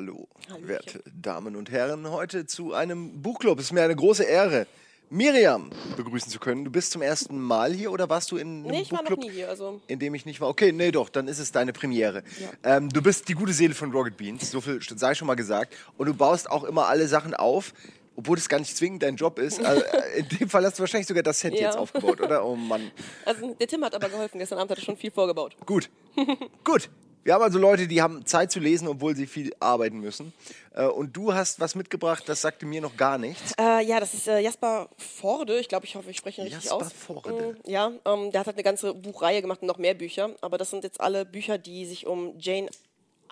Hallo, Hallöchen. werte Damen und Herren, heute zu einem Buchclub. Es ist mir eine große Ehre, Miriam begrüßen zu können. Du bist zum ersten Mal hier oder warst du in einem Nee, ich war noch nie hier. Also, in dem ich nicht war? Okay, nee, doch, dann ist es deine Premiere. Ähm, du bist die gute Seele von Rocket Beans, so viel sei schon mal gesagt. Und du baust auch immer alle Sachen auf. Obwohl das gar nicht zwingend dein Job ist. Also, äh, in dem Fall hast du wahrscheinlich sogar das Set Ja. jetzt aufgebaut, oder? Oh Mann. also, der Tim hat aber geholfen. Gestern Abend hat er schon viel vorgebaut. Gut. Gut. Wir haben also Leute, die haben Zeit zu lesen, obwohl sie viel arbeiten müssen. Äh, Und du hast was mitgebracht, das sagte mir noch gar nichts. Äh, ja, das ist äh, Jasper Forde. Ich glaube, ich hoffe, ich spreche ihn richtig Jasper aus. Forde. Mm, Ja, ähm, der hat halt eine ganze Buchreihe gemacht und noch mehr Bücher. Aber das sind jetzt alle Bücher, die sich um Jane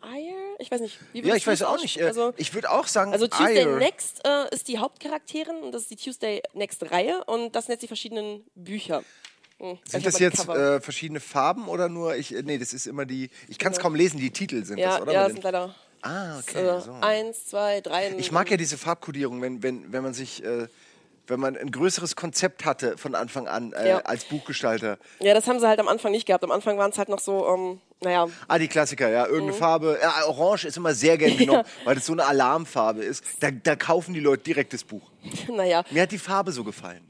Eyre, ich weiß nicht, wie Ja, ich weiß auch nicht. äh, Also, ich würde auch sagen, also Tuesday Eyre. Next äh, ist die Hauptcharakterin und das ist die Tuesday Next Reihe und das sind jetzt die verschiedenen Bücher. Hm, Sind das jetzt äh, verschiedene Farben oder nur ich? äh, Nee, das ist immer die. Ich kann es kaum lesen. Die Titel sind ja, das, oder? ja, das sind leider ah, okay. so. eins, zwei, drei. Ich mag ja diese Farbkodierung, wenn, wenn, wenn man sich, äh, wenn man ein größeres Konzept hatte von Anfang an äh, Ja. als Buchgestalter. Ja, das haben sie halt am Anfang nicht gehabt. Am Anfang waren es halt noch so, ähm, naja, Ah, die Klassiker, ja. Irgendeine Mhm. Farbe. Ja, Orange ist immer sehr gern genommen, weil das so eine Alarmfarbe ist. Da, da kaufen die Leute direkt das Buch. naja. Mir hat die Farbe so gefallen.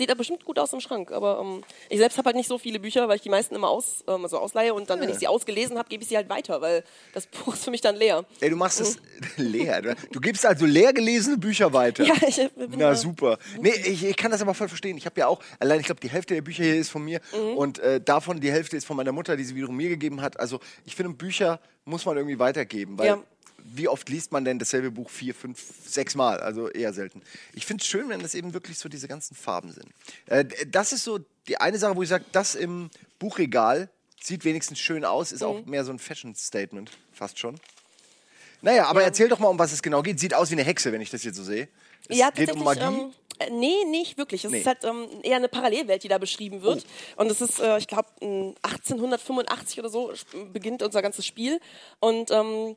Sieht aber bestimmt gut aus im Schrank. Aber ähm, ich selbst habe halt nicht so viele Bücher, weil ich die meisten immer aus, ähm, also ausleihe und dann, wenn ich sie ausgelesen habe, gebe ich sie halt weiter, weil das Buch ist für mich dann leer. Ey, du machst es leer. Du, gibst also leer gelesene Bücher weiter. Ja, ich bin Na super. Nee, ich, ich kann das aber voll verstehen. Ich habe ja auch, allein ich glaube, die Hälfte der Bücher hier ist von mir Mhm. und äh, davon die Hälfte ist von meiner Mutter, die sie wiederum mir gegeben hat. Also ich finde, Bücher muss man irgendwie weitergeben, weil Ja. Wie oft liest man denn dasselbe Buch vier, fünf, sechs Mal? Also eher selten. Ich finde es schön, wenn das eben wirklich so diese ganzen Farben sind. Äh, das ist so die eine Sache, wo ich sage, das im Buchregal sieht wenigstens schön aus, ist Mhm. auch mehr so ein Fashion-Statement, fast schon. Naja, aber erzähl doch mal, um was es genau geht. Sieht aus wie eine Hexe, wenn ich das jetzt so sehe. Es ja, geht um. Magie. Ähm, äh, nee, nicht wirklich. Es Nee. ist halt ähm, eher eine Parallelwelt, die da beschrieben wird. Und es ist, äh, ich glaube, 1885 oder so beginnt unser ganzes Spiel. Und ähm,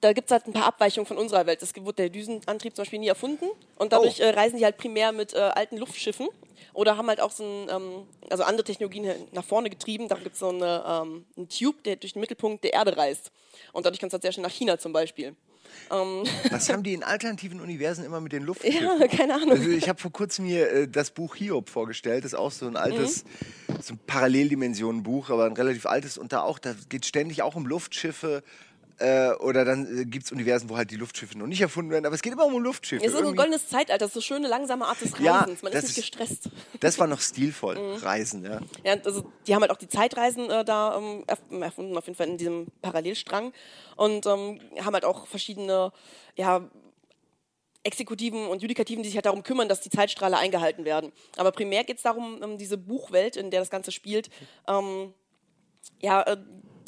da gibt es halt ein paar Abweichungen von unserer Welt. Es wurde der Düsenantrieb zum Beispiel nie erfunden. Und dadurch Oh. äh, reisen die halt primär mit äh, alten Luftschiffen. Oder haben halt auch so ein, ähm, also andere Technologien nach vorne getrieben. Da gibt es so eine, ähm, einen Tube, der durch den Mittelpunkt der Erde reist. Und dadurch kannst du halt sehr schnell nach China zum Beispiel. Was haben die in alternativen Universen immer mit den Luftschiffen? Ja, keine Ahnung. Also ich habe vor kurzem mir äh, das Buch Hiob vorgestellt. Das ist auch so ein altes, so ein Paralleldimensionenbuch, aber ein relativ altes. Und da auch, da geht ständig auch um Luftschiffe. Äh, oder dann äh, gibt es Universen, wo halt die Luftschiffe noch nicht erfunden werden. Aber es geht immer um Luftschiffe. Es ist so ein Irgendwie- goldenes Zeitalter, das ist so schöne, langsame Art des Reisens. Man ist nicht ist- gestresst. das war noch stilvoll. Mhm. Reisen, ja. Ja, also die haben halt auch die Zeitreisen äh, da ähm, erf- erfunden, auf jeden Fall in diesem Parallelstrang. Und ähm, haben halt auch verschiedene, ja, Exekutiven und Judikativen, die sich halt darum kümmern, dass die Zeitstrahle eingehalten werden. Aber primär geht es darum, um diese Buchwelt, in der das Ganze spielt, ähm, ja, äh,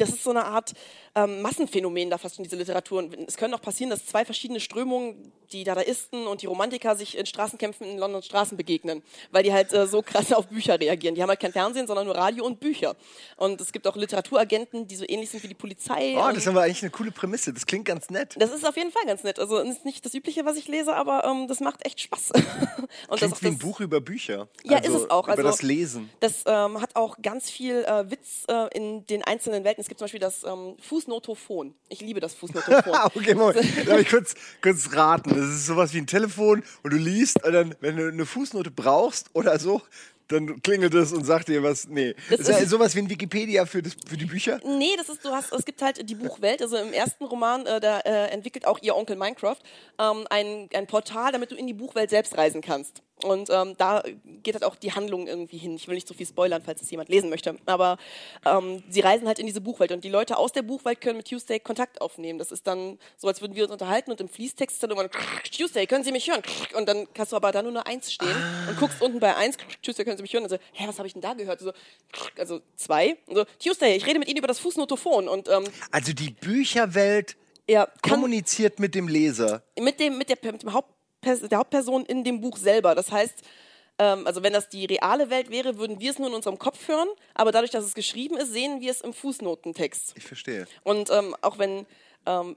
das ist so eine Art ähm, Massenphänomen da fast in diese Literatur. Und es können auch passieren, dass zwei verschiedene Strömungen, die Dadaisten und die Romantiker, sich in Straßenkämpfen in Londons Straßen begegnen, weil die halt äh, so krass auf Bücher reagieren. Die haben halt kein Fernsehen, sondern nur Radio und Bücher. Und es gibt auch Literaturagenten, die so ähnlich sind wie die Polizei. Oh, das ist aber eigentlich eine coole Prämisse. Das klingt ganz nett. das ist auf jeden Fall ganz nett. Also es ist nicht das Übliche, was ich lese, aber ähm, das macht echt Spaß. und das Klingt auch wie ein das- Buch über Bücher. ja, also ist es auch. Über Also, das Lesen. Das ähm, hat auch ganz viel äh, Witz äh, in den einzelnen Welten. Es gibt zum Beispiel das ähm, Fußnotophon. Ich liebe das Fußnotophon. Okay, Moment. Darf ich kurz, kurz raten? Das ist sowas wie ein Telefon und du liest und dann, wenn du eine Fußnote brauchst oder so, dann klingelt es und sagt dir was. Nee. Das ist ist- sowas wie ein Wikipedia für, das, für die Bücher. Nee, das ist, du hast, es gibt halt die Buchwelt, also im ersten Roman, äh, da äh, entwickelt auch ihr Onkel Minecraft ähm, ein, ein Portal, damit du in die Buchwelt selbst reisen kannst. Und ähm, da geht halt auch die Handlung irgendwie hin. Ich will nicht so viel spoilern, falls es jemand lesen möchte. Aber ähm, sie reisen halt in diese Buchwelt und die Leute aus der Buchwelt können mit Tuesday Kontakt aufnehmen. Das ist dann so, als würden wir uns unterhalten und im Fließtext ist dann irgendwann Tuesday, können Sie mich hören? Und dann hast du aber da nur eine Eins stehen und guckst unten bei Eins, Tuesday, können Sie mich hören? Und so, hä, was habe ich denn da gehört? So, also zwei. Und so, Tuesday, ich rede mit Ihnen über das Fußnotophon und ähm, Also die Bücherwelt er kann kommuniziert mit dem Leser. mit dem mit der, mit dem Hauptpers der Hauptperson in dem Buch selber. Das heißt, ähm, also wenn das die reale Welt wäre, würden wir es nur in unserem Kopf hören, aber dadurch, dass es geschrieben ist, sehen wir es im Fußnotentext. Ich verstehe. Und ähm, auch wenn ähm,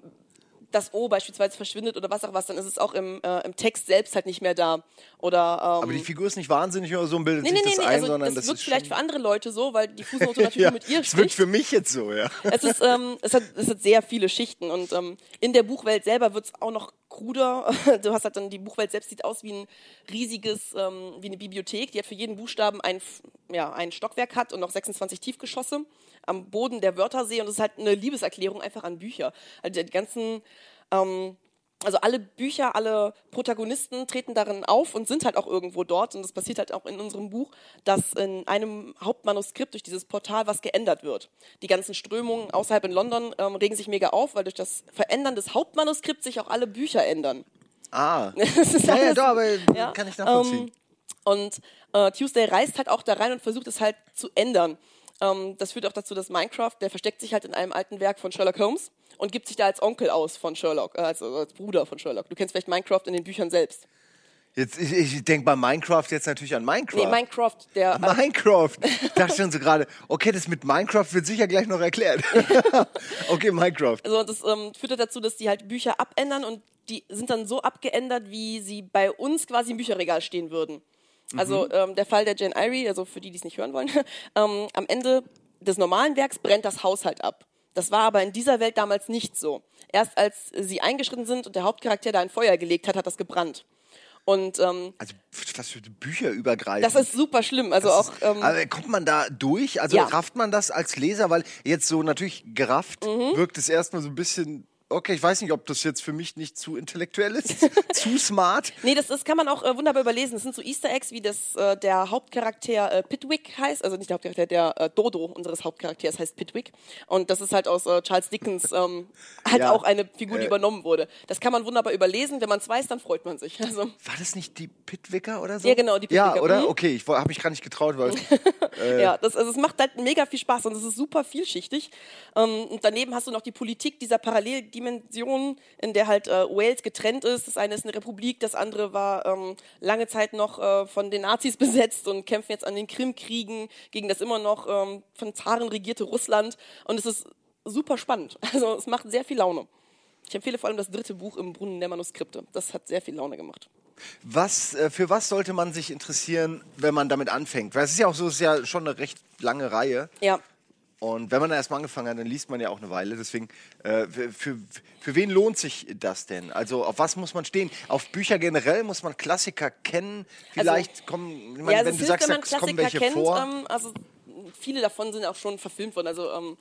das O beispielsweise verschwindet oder was auch was, dann ist es auch im, äh, im Text selbst halt nicht mehr da. Oder, ähm, Aber die Figur ist nicht wahnsinnig oder so und bildet nee, sich nee, das nee, ein, also sondern das wirkt ist vielleicht für andere Leute so, weil die Fußnote natürlich ja, mit ihr es wirkt für mich jetzt so, ja. es, ist, ähm, es, hat, es hat sehr viele Schichten und ähm, in der Buchwelt selber wird es auch noch kruder. Du hast halt dann, die Buchwelt selbst sieht aus wie ein riesiges, ähm, wie eine Bibliothek, die hat für jeden Buchstaben ein, ja, ein Stockwerk hat und noch 26 Tiefgeschosse am Boden der Wörtersee und es ist halt eine Liebeserklärung einfach an Bücher. Also die ganzen, ähm, also alle Bücher, alle Protagonisten treten darin auf und sind halt auch irgendwo dort. Und das passiert halt auch in unserem Buch, dass in einem Hauptmanuskript durch dieses Portal was geändert wird. Die ganzen Strömungen außerhalb in London ähm, regen sich mega auf, weil durch das Verändern des Hauptmanuskripts sich auch alle Bücher ändern. Ah. Das ist Ja, ja, doch, aber ja, kann ich nachvollziehen. ähm, und äh, Tuesday reist halt auch da rein und versucht es halt zu ändern. Ähm, das führt auch dazu, dass Minecraft, der versteckt sich halt in einem alten Werk von Sherlock Holmes und gibt sich da als Onkel aus von Sherlock, äh, also als Bruder von Sherlock. Du kennst vielleicht Minecraft in den Büchern selbst. Jetzt, ich, ich denke bei Minecraft jetzt natürlich an Minecraft. Nee, Minecraft, der. Minecraft. Ich dachte schon so gerade, okay, das mit Minecraft wird sicher gleich noch erklärt. okay, Minecraft. Also das ähm, führt halt dazu, dass die halt Bücher abändern und die sind dann so abgeändert, wie sie bei uns quasi im Bücherregal stehen würden. Also ähm, der Fall der Jane Eyre, also für die, die es nicht hören wollen, ähm, am Ende des normalen Werks brennt das Haus halt ab. Das war aber in dieser Welt damals nicht so. Erst als sie eingeschritten sind und der Hauptcharakter da ein Feuer gelegt hat, hat das gebrannt. Und ähm, Also was für Bücher übergreifen. das ist super schlimm. Also auch ähm, aber kommt man da durch? Also Ja. rafft man das als Leser? Weil jetzt so natürlich gerafft Mhm. wirkt es erstmal so ein bisschen. Okay, ich weiß nicht, ob das jetzt für mich nicht zu intellektuell ist, zu smart. Nee, das, das kann man auch äh, wunderbar überlesen. Das sind so Easter Eggs, wie das äh, der Hauptcharakter äh, Pitwick heißt. Also nicht der Hauptcharakter, der äh, Dodo unseres Hauptcharakters heißt Pitwick. Und das ist halt aus äh, Charles Dickens ähm, halt Ja. auch eine Figur, die Äh. übernommen wurde. Das kann man wunderbar überlesen. Wenn man es weiß, dann freut man sich. Also, War das nicht die Pitwicker oder so? Ja, genau, die Ja, Pitwicker. oder? Mhm. Okay, ich habe mich gar nicht getraut, weil ja, das, also es macht halt mega viel Spaß und es ist super vielschichtig. Ähm, und daneben hast du noch die Politik dieser Paralleldimensionen, in der halt äh, Wales getrennt ist. Das eine ist eine Republik, das andere war ähm, lange Zeit noch äh, von den Nazis besetzt und kämpfen jetzt an den Krimkriegen gegen das immer noch ähm, von Zaren regierte Russland. Und es ist super spannend. Also es macht sehr viel Laune. Ich empfehle vor allem das dritte Buch im Brunnen der Manuskripte. Das hat sehr viel Laune gemacht. was, äh, für was sollte man sich interessieren, wenn man damit anfängt? Weil es ist ja auch so, es ist ja schon eine recht lange Reihe. Ja, Und wenn man da erstmal angefangen hat, dann liest man ja auch eine Weile. Deswegen, äh, für, für, wen lohnt sich das denn? Also auf was muss man stehen? Auf Bücher generell muss man Klassiker kennen. Vielleicht kommen, ich meine, ja, also wenn du hilft, sagst, wenn man da kommen Klassiker welche kennt. vor. Ähm, also viele davon sind auch schon verfilmt worden. Also ähm,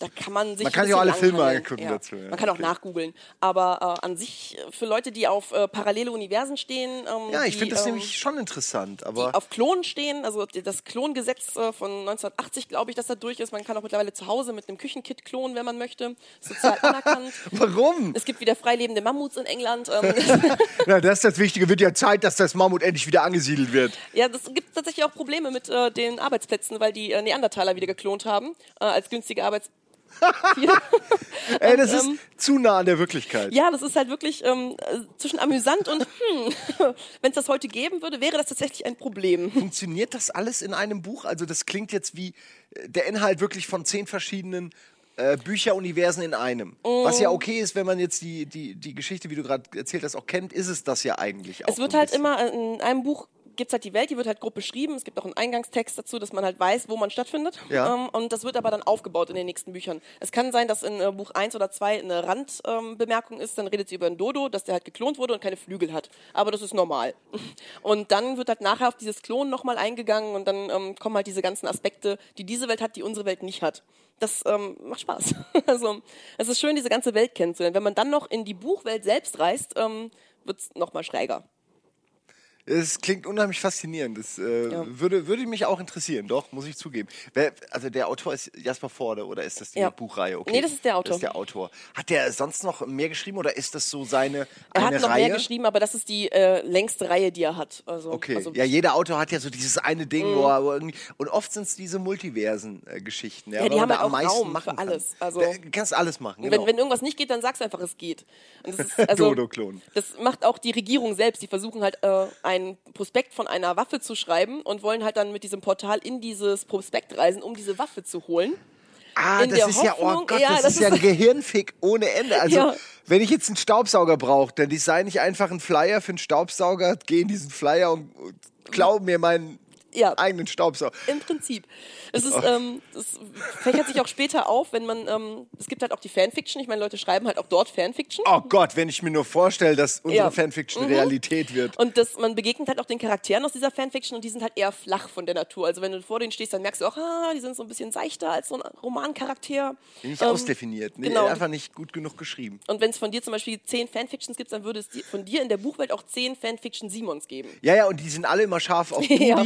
da kann man sich Man kann sich auch alle Filme angucken ja. dazu, ja. Man kann auch Okay. nachgoogeln. Aber äh, an sich für Leute, die auf äh, parallele Universen stehen, ähm, ja, ich die, finde das ähm, nämlich schon interessant. die Aber auf Klonen stehen, also die- das Klongesetz äh, von 1980, glaube ich, dass da durch ist. Man kann auch mittlerweile zu Hause mit einem Küchenkit klonen, wenn man möchte. Sozial anerkannt. warum? Es gibt wieder freilebende Mammuts in England. Ähm, Na, das ist das Wichtige. Wird ja Zeit, dass das Mammut endlich wieder angesiedelt wird. Ja, das gibt tatsächlich auch Probleme mit äh, den Arbeitsplätzen, weil die äh, Neandertaler wieder geklont haben äh, als günstige Arbeitsplätze. Ey, das ist ähm, zu nah an der Wirklichkeit. Ja, das ist halt wirklich ähm, äh, zwischen amüsant und hm, wenn es das heute geben würde, wäre das tatsächlich ein Problem. Funktioniert das alles in einem Buch? Also das klingt jetzt wie äh, der Inhalt wirklich von zehn verschiedenen äh, Bücheruniversen in einem. Was Mm. ja okay ist, wenn man jetzt die, die, die Geschichte, wie du gerade erzählt hast, auch kennt, ist es das ja eigentlich auch. Es wird halt bisschen. immer in einem Buch gibt es halt die Welt, die wird halt grob beschrieben. Es gibt auch einen Eingangstext dazu, dass man halt weiß, wo man stattfindet. Ja. Ähm, und das wird aber dann aufgebaut in den nächsten Büchern. Es kann sein, dass in äh, Buch 1 oder 2 eine Randbemerkung ähm, ist, dann redet sie über einen Dodo, dass der halt geklont wurde und keine Flügel hat. Aber das ist normal. Und dann wird halt nachher auf dieses Klon nochmal eingegangen und dann ähm, kommen halt diese ganzen Aspekte, die diese Welt hat, die unsere Welt nicht hat. Das ähm, macht Spaß. also es ist schön, diese ganze Welt kennenzulernen. Wenn man dann noch in die Buchwelt selbst reist, ähm, wird es nochmal schräger. Es klingt unheimlich faszinierend. Das äh, Ja. würde, würde mich auch interessieren, doch, muss ich zugeben. Wer, also der Autor ist Jasper Forde oder ist das die Ja. Buchreihe? Okay. Nee, das ist der Autor. Das ist der Autor. Hat der sonst noch mehr geschrieben oder ist das so seine Er hat noch Reihe? mehr geschrieben, aber das ist die äh, längste Reihe, die er hat. Also, Okay, also, ja, jeder Autor hat ja so dieses eine Ding, wo er wo er irgendwie. Und oft sind es diese Multiversen-Geschichten. Ja, Ja, die haben halt am auch meisten Raum machen für alles. Kann. Also- Da kannst alles machen. wenn, Genau. wenn irgendwas nicht geht, dann sag's einfach, es geht. Also, Dodo-Klon. Das macht auch die Regierung selbst. Die versuchen halt äh, ein Prospekt von einer Waffe zu schreiben und wollen halt dann mit diesem Portal in dieses Prospekt reisen, um diese Waffe zu holen. Ah, in das ist ja, oh Hoffnung- Gott, ja, das, ist ja ein Gehirnfick ohne Ende. Also, Ja. wenn ich jetzt einen Staubsauger brauche, dann design ich einfach einen Flyer für einen Staubsauger, gehe in diesen Flyer und, und klau mir meinen Ja. eigenen Staubsauger. Im Prinzip. Es ist, ähm, das fächert sich auch später auf, wenn man, ähm, es gibt halt auch die Fanfiction. Ich meine, Leute schreiben halt auch dort Fanfiction. Oh Gott, wenn ich mir nur vorstelle, dass unsere Ja. Fanfiction Mhm. Realität wird. Und das, man begegnet halt auch den Charakteren aus dieser Fanfiction und die sind halt eher flach von der Natur. Also wenn du vor denen stehst, dann merkst du auch, ah, die sind so ein bisschen seichter als so ein Romancharakter. Nicht Ähm, ausdefiniert, nee, genau. einfach nicht gut genug geschrieben. Und wenn es von dir zum Beispiel zehn Fanfictions gibt, dann würde es von dir in der Buchwelt auch zehn Fanfiction Simons geben. Ja, ja, und die sind alle immer scharf auf Ja.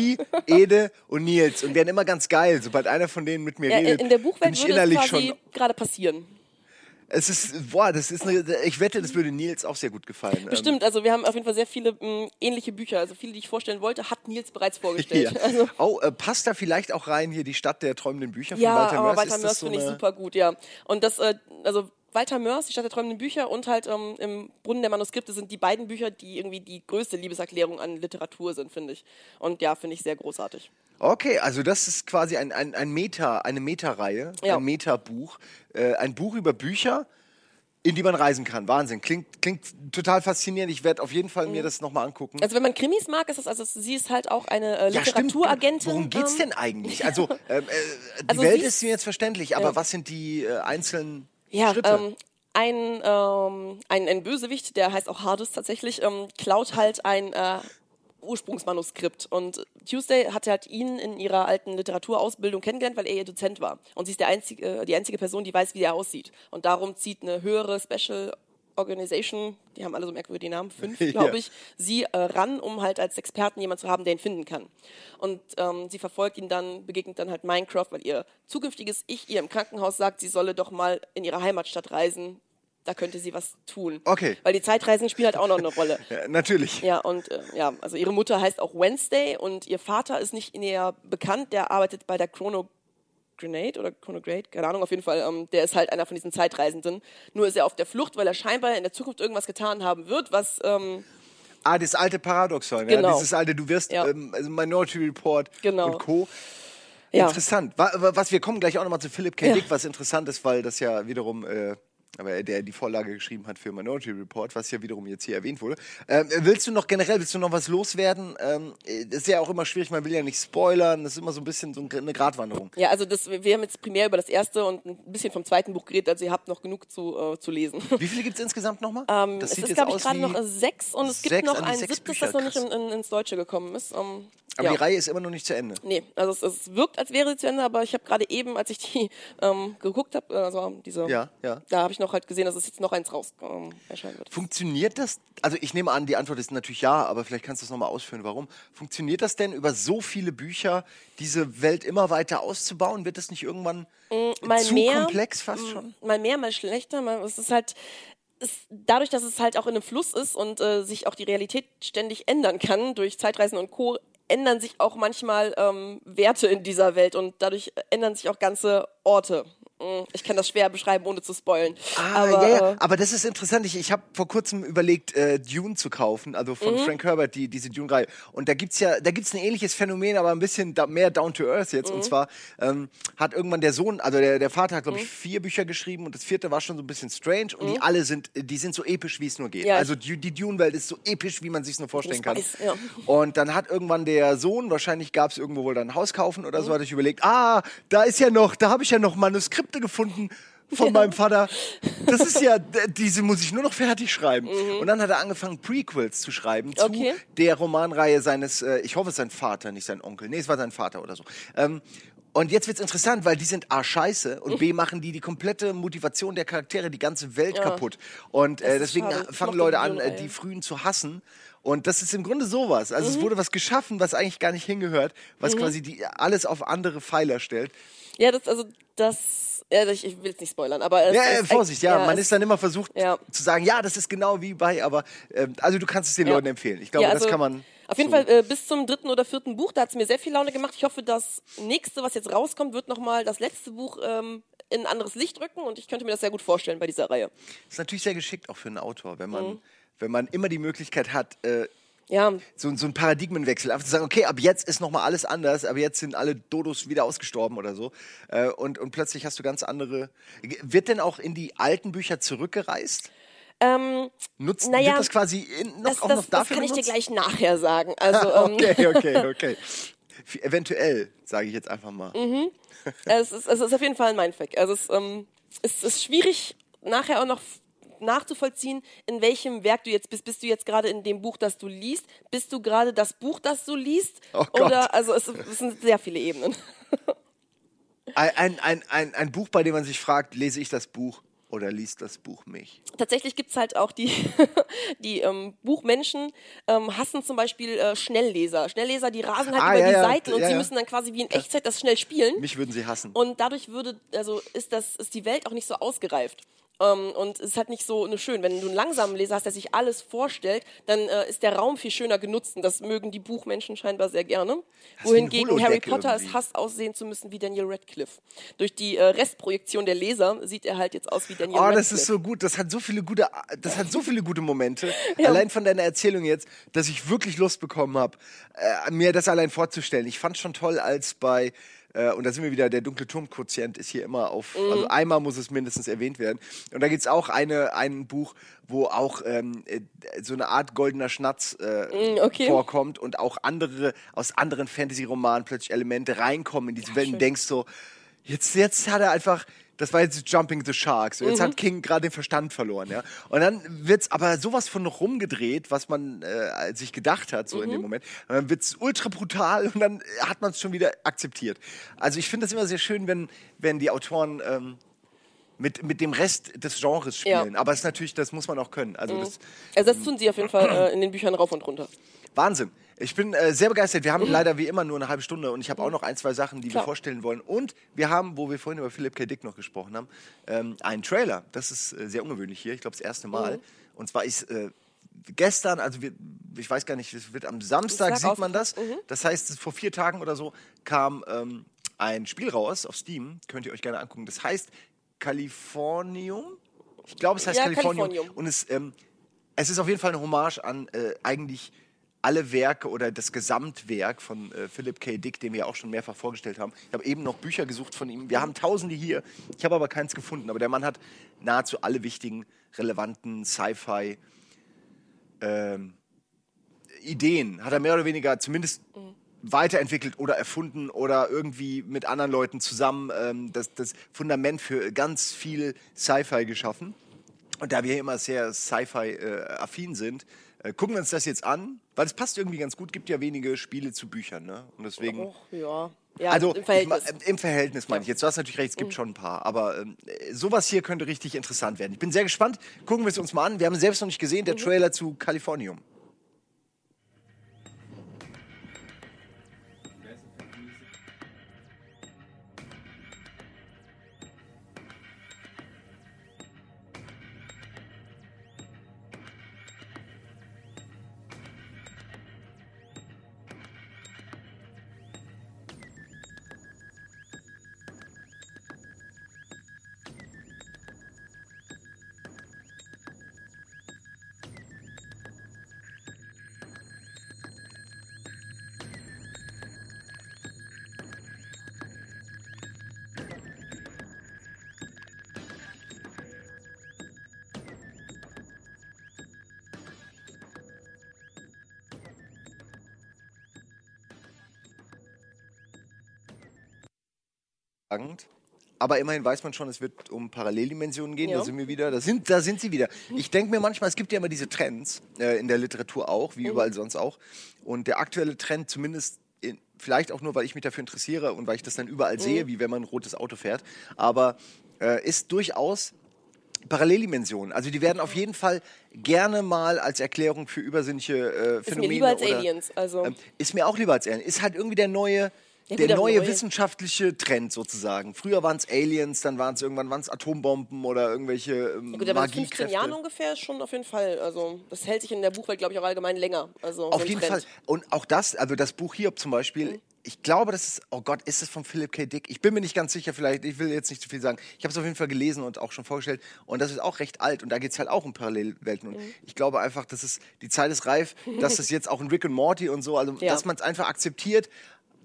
Ede und Nils und werden immer ganz geil, sobald einer von denen mit mir Ja, redet. in der Buchwelt würde es quasi gerade passieren. Es ist, boah, das ist eine, ich wette, das würde Nils auch sehr gut gefallen. Ähm, Bestimmt, also wir haben auf jeden Fall sehr viele mh, ähnliche Bücher. Also viele, die ich vorstellen wollte, hat Nils bereits Ja. vorgestellt. Also, Oh, äh, passt da vielleicht auch rein hier die Stadt der träumenden Bücher von ja, Walter aber Mörs? Walter Ist Mörs so finde ich super gut, ja. Und das, äh, also Walter Mörs, die Stadt der träumenden Bücher und halt ähm, im Brunnen der Manuskripte sind die beiden Bücher, die irgendwie die größte Liebeserklärung an Literatur sind, finde ich. Und ja, finde ich sehr großartig. Okay, also das ist quasi ein, ein, ein Meta, eine Meta-Reihe, Ja. ein Meta-Buch, äh, ein Buch über Bücher, in die man reisen kann. Wahnsinn, klingt, klingt total faszinierend. Ich werde auf jeden Fall mir das nochmal angucken. Also wenn man Krimis mag, ist das, also sie ist halt auch eine äh, Ja. Literaturagentin. Worum geht's ähm, denn eigentlich? Also, ähm, äh, die Also Welt ist mir jetzt verständlich, aber Ja. was sind die äh, einzelnen Ja, Schritte? ähm, ein, ähm, ein, ein Bösewicht, der heißt auch Hades tatsächlich, ähm, klaut halt ein äh, Ursprungsmanuskript. Und Tuesday hatte halt ihn in ihrer alten Literaturausbildung kennengelernt, weil er ihr Dozent war. Und sie ist einzige, äh, die einzige Person, die weiß, wie er aussieht. Und darum zieht eine höhere Special Organization, die haben alle so merkwürdige Namen, fünf, Ja. glaube ich, sie äh, ran, um halt als Experten jemanden zu haben, der ihn finden kann. Und ähm, sie verfolgt ihn dann, begegnet dann halt Minecraft, weil ihr zukünftiges Ich ihr im Krankenhaus sagt, sie solle doch mal in ihre Heimatstadt reisen. Da könnte sie was tun. Okay. Weil die Zeitreisen spielen halt auch noch eine Rolle. ja, natürlich. Ja, und äh, ja, also ihre Mutter heißt auch Wednesday und ihr Vater ist nicht näher bekannt, der arbeitet bei der Chrono Grenade oder Chronograde, keine Ahnung, auf jeden Fall, ähm, der ist halt einer von diesen Zeitreisenden. Nur ist er auf der Flucht, weil er scheinbar in der Zukunft irgendwas getan haben wird, was ähm, Ah, das alte Paradoxon, ja, Genau. dieses alte, du wirst Ja. ähm, also Minority Report Genau. und Co. Ja. Interessant. Wa- wa- Was wir kommen gleich auch nochmal zu Philipp K. Ja. Dick, was interessant ist, weil das ja wiederum, äh, aber der die Vorlage geschrieben hat für Minority Report, was ja wiederum jetzt hier erwähnt wurde. Ähm, willst du noch generell, willst du noch was loswerden? Ähm, äh, das ist ja auch immer schwierig, man will ja nicht spoilern, das ist immer so ein bisschen so ein- eine Gratwanderung. Ja, also das, wir haben jetzt primär über das erste und ein bisschen vom zweiten Buch geredet, also ihr habt noch genug zu, äh, zu lesen. Wie viele gibt es insgesamt nochmal? Ähm, das es sieht ist, glaube ich, gerade noch sechs und es gibt noch die ein siebtes, Bücher, das noch nicht in, in, ins Deutsche gekommen ist. Ähm, aber ja. die Reihe ist immer noch nicht zu Ende. Nee, also es, es wirkt, als wäre sie zu Ende, aber ich habe gerade eben, als ich die ähm, geguckt habe, also diese, Ja, ja. da habe ich noch halt gesehen, dass es jetzt noch eins raus ähm, erscheinen wird. Funktioniert das? Also ich nehme an, die Antwort ist natürlich ja, aber vielleicht kannst du es nochmal ausführen, warum. Funktioniert das denn über so viele Bücher, diese Welt immer weiter auszubauen? Wird das nicht irgendwann Mm, mal zu mehr, komplex fast schon? Mal mehr, mal schlechter. Mal, es ist halt, es, dadurch, dass es halt auch in einem Fluss ist und äh, sich auch die Realität ständig ändern kann durch Zeitreisen und Co., ändern sich auch manchmal ähm, Werte in dieser Welt und dadurch ändern sich auch ganze Orte. Mm, Ich kann das schwer beschreiben, ohne zu spoilen. Ah, aber, ja, ja. äh, aber das ist interessant. Ich, ich habe vor kurzem überlegt, äh, Dune zu kaufen, also von Mhm. Frank Herbert, die, diese Dune-Reihe. Und da gibt's ja, da gibt's ein ähnliches Phänomen, aber ein bisschen da, mehr down to earth jetzt. Mhm. Und zwar ähm, hat irgendwann der Sohn, also der, der Vater hat, glaube Mhm. ich, vier Bücher geschrieben und das vierte war schon so ein bisschen strange. Und die alle sind, die sind so episch, wie es nur geht. Ja, also die, die Dune-Welt ist so episch, wie man sich nur vorstellen kann. weiß. Und dann hat irgendwann der Sohn, wahrscheinlich gab es irgendwo wohl dann ein Haus kaufen oder so, Mhm. hat sich überlegt, ah, da ist ja noch, da habe ich ja noch Manuskripte gefunden von meinem Vater. Das ist ja, diese muss ich nur noch fertig schreiben. Und dann hat er angefangen, Prequels zu schreiben zu Mhm. Okay. der Romanreihe seines, äh, ich hoffe, es ist sein Vater, nicht sein Onkel. Nee, es war sein Vater oder so. Ähm, und jetzt wird's interessant, weil die sind A, scheiße und B, machen die die komplette Motivation der Charaktere, die ganze Welt kaputt. Und äh, deswegen schade. Fangen Leute an, äh, Dune-Reihe. die Frühen zu hassen. Und das ist im Grunde sowas. Also Mhm. es wurde was geschaffen, was eigentlich gar nicht hingehört, was quasi die, alles auf andere Pfeiler stellt. Ja, das, also, das, ja, ich, ich will es nicht spoilern, aber es, Ja, es, Vorsicht, ja, man es- ist dann immer versucht Ja. zu sagen, ja, das ist genau wie bei, aber ähm, also du kannst es den Ja. Leuten empfehlen. Ich glaube, ja, also das kann man. Auf jeden so- Fall äh, bis zum dritten oder vierten Buch, da hat es mir sehr viel Laune gemacht. Ich hoffe, das nächste, was jetzt rauskommt, wird nochmal das letzte Buch ähm, in ein anderes Licht rücken und ich könnte mir das sehr gut vorstellen bei dieser Reihe. ist natürlich sehr geschickt auch für einen Autor, wenn man, Mhm. wenn man immer die Möglichkeit hat, äh, Ja. So, so ein Paradigmenwechsel. Einfach zu sagen, okay, ab jetzt ist nochmal alles anders, aber jetzt sind alle Dodos wieder ausgestorben oder so. Äh, und, und plötzlich hast du ganz andere. Wird denn auch in die alten Bücher zurückgereist? Ähm, Nutzt, Naja, wird das quasi in, noch, das, auch das, noch das dafür kann ich dir benutzt? gleich nachher sagen. Also, ähm, okay, okay, okay. Eventuell, sage ich jetzt einfach mal. Mhm. es, ist, es ist auf jeden Fall ein Mindfuck. Also es, ähm, es ist schwierig, nachher auch noch nachzuvollziehen, in welchem Werk du jetzt bist. Bist du jetzt gerade in dem Buch, das du liest? Bist du gerade das Buch, das du liest? Oh Gott. Oder, also es, es sind sehr viele Ebenen. Ein, ein, ein, ein, Buch, bei dem man sich fragt, lese ich das Buch oder liest das Buch mich? Tatsächlich gibt's halt auch die, die ähm, Buchmenschen, ähm, hassen zum Beispiel äh, Schnellleser. Schnellleser, die rasen halt Ah, über ja, die ja, Seiten und ja, sie ja. müssen dann quasi wie in Echtzeit das schnell spielen. Mich würden sie hassen. Und dadurch würde, also ist das, ist die Welt auch nicht so ausgereift. Ähm, und es ist halt nicht so ne, schön. Wenn du einen langsamen Leser hast, der sich alles vorstellt, dann äh, ist der Raum viel schöner genutzt. Und das mögen die Buchmenschen scheinbar sehr gerne. Das Wohingegen Harry Potter irgendwie. es hasst, aussehen zu müssen wie Daniel Radcliffe. Durch die äh, Restprojektion der Leser sieht er halt jetzt aus wie Daniel Oh, Radcliffe. das ist so gut. Das hat so viele gute, das hat so viele gute Momente. Allein von deiner Erzählung jetzt, dass ich wirklich Lust bekommen habe, äh, mir das allein vorzustellen. Ich fand schon toll, als bei äh, und da sind wir wieder, der dunkle Turm-Quotient ist hier immer auf, Mhm. also einmal muss es mindestens erwähnt werden. Und da gibt's auch eine, ein Buch, wo auch ähm, äh, so eine Art goldener Schnatz äh, Mm, okay. vorkommt und auch andere, aus anderen Fantasy-Romanen plötzlich Elemente reinkommen in diese Welt und denkst so, jetzt, jetzt hat er einfach, das war jetzt Jumping the Shark, so, jetzt Mhm. hat King gerade den Verstand verloren, ja. Und dann wird's aber sowas von rumgedreht, was man äh, sich gedacht hat, so in Mhm. dem Moment. Und dann wird's ultra brutal und dann hat man es schon wieder akzeptiert. Also ich finde das immer sehr schön, wenn, wenn die Autoren ähm, mit, mit dem Rest des Genres Ja. spielen. Aber es ist natürlich, das muss man auch können. Also das, Also das tun sie auf jeden Fall äh, in den Büchern rauf und runter. Wahnsinn. Ich bin äh, sehr begeistert. Wir haben leider wie immer nur eine halbe Stunde und ich habe auch noch ein, zwei Sachen, die wir Klar. vorstellen wollen. Und wir haben, wo wir vorhin über Philip K. Dick noch gesprochen haben, ähm, einen Trailer. Das ist äh, sehr ungewöhnlich hier. Ich glaube, das erste Mal. Und zwar ist äh, gestern, also wir, ich weiß gar nicht, es wird am Samstag sieht man das. Das heißt, vor vier Tagen oder so kam ähm, ein Spiel raus auf Steam. Könnt ihr euch gerne angucken. Das heißt Californium. Ich glaube, es heißt Ja, Californium. Californium. Und es, ähm, es ist auf jeden Fall eine Hommage an äh, eigentlich alle Werke oder das Gesamtwerk von äh, Philip K. Dick, den wir auch schon mehrfach vorgestellt haben. Ich habe eben noch Bücher gesucht von ihm. Wir haben tausende hier. Ich habe aber keins gefunden. Aber der Mann hat nahezu alle wichtigen, relevanten Sci-Fi ähm, Ideen, hat er mehr oder weniger zumindest weiterentwickelt oder erfunden oder irgendwie mit anderen Leuten zusammen ähm, das, das Fundament für ganz viel Sci-Fi geschaffen. Und da wir immer sehr Sci-Fi-affin sind, äh, gucken wir uns das jetzt an, weil es passt irgendwie ganz gut. Gibt ja wenige Spiele zu Büchern, ne? Und deswegen. Och, ja. Ja, also im Verhältnis. Ich, im Verhältnis meine ich jetzt. Du hast natürlich recht, es gibt schon ein paar. Aber ähm, äh, sowas hier könnte richtig interessant werden. Ich bin sehr gespannt. Gucken wir es uns mal an. Wir haben es selbst noch nicht gesehen, der Trailer zu Californium. Aber immerhin weiß man schon, es wird um Paralleldimensionen gehen. Ja. Da sind wir wieder. Da sind, da sind sie wieder. Ich denke mir manchmal, es gibt ja immer diese Trends äh, in der Literatur auch, wie überall sonst auch. Und der aktuelle Trend, zumindest in, vielleicht auch nur, weil ich mich dafür interessiere und weil ich das dann überall sehe, wie wenn man ein rotes Auto fährt, aber äh, ist durchaus Paralleldimensionen. Also die werden auf jeden Fall gerne mal als Erklärung für übersinnliche äh, Ist Phänomene mir lieber als oder, Aliens. Also, ähm, ist mir auch lieber als Alien. Ist halt irgendwie der neue, Ja, der neue neu. wissenschaftliche Trend sozusagen. Früher waren es Aliens, dann waren es irgendwann waren's Atombomben oder irgendwelche ähm, Gut, aber in 15 Magiekräfte. Jahren ungefähr schon auf jeden Fall. Also, das hält sich in der Buchwelt, glaube ich, auch allgemein länger. Also, so Auf jeden Trend. Fall. Und auch das, also das Buch Hiob zum Beispiel, Mhm. ich glaube, das ist, oh Gott, ist es von Philip K. Dick? Ich bin mir nicht ganz sicher, vielleicht, ich will jetzt nicht zu viel sagen. Ich habe es auf jeden Fall gelesen und auch schon vorgestellt. Und das ist auch recht alt und da geht es halt auch um Parallelwelten. Und Mhm. ich glaube einfach, dass es, die Zeit ist reif, dass es jetzt auch in Rick und Morty und so, also Ja. dass man es einfach akzeptiert,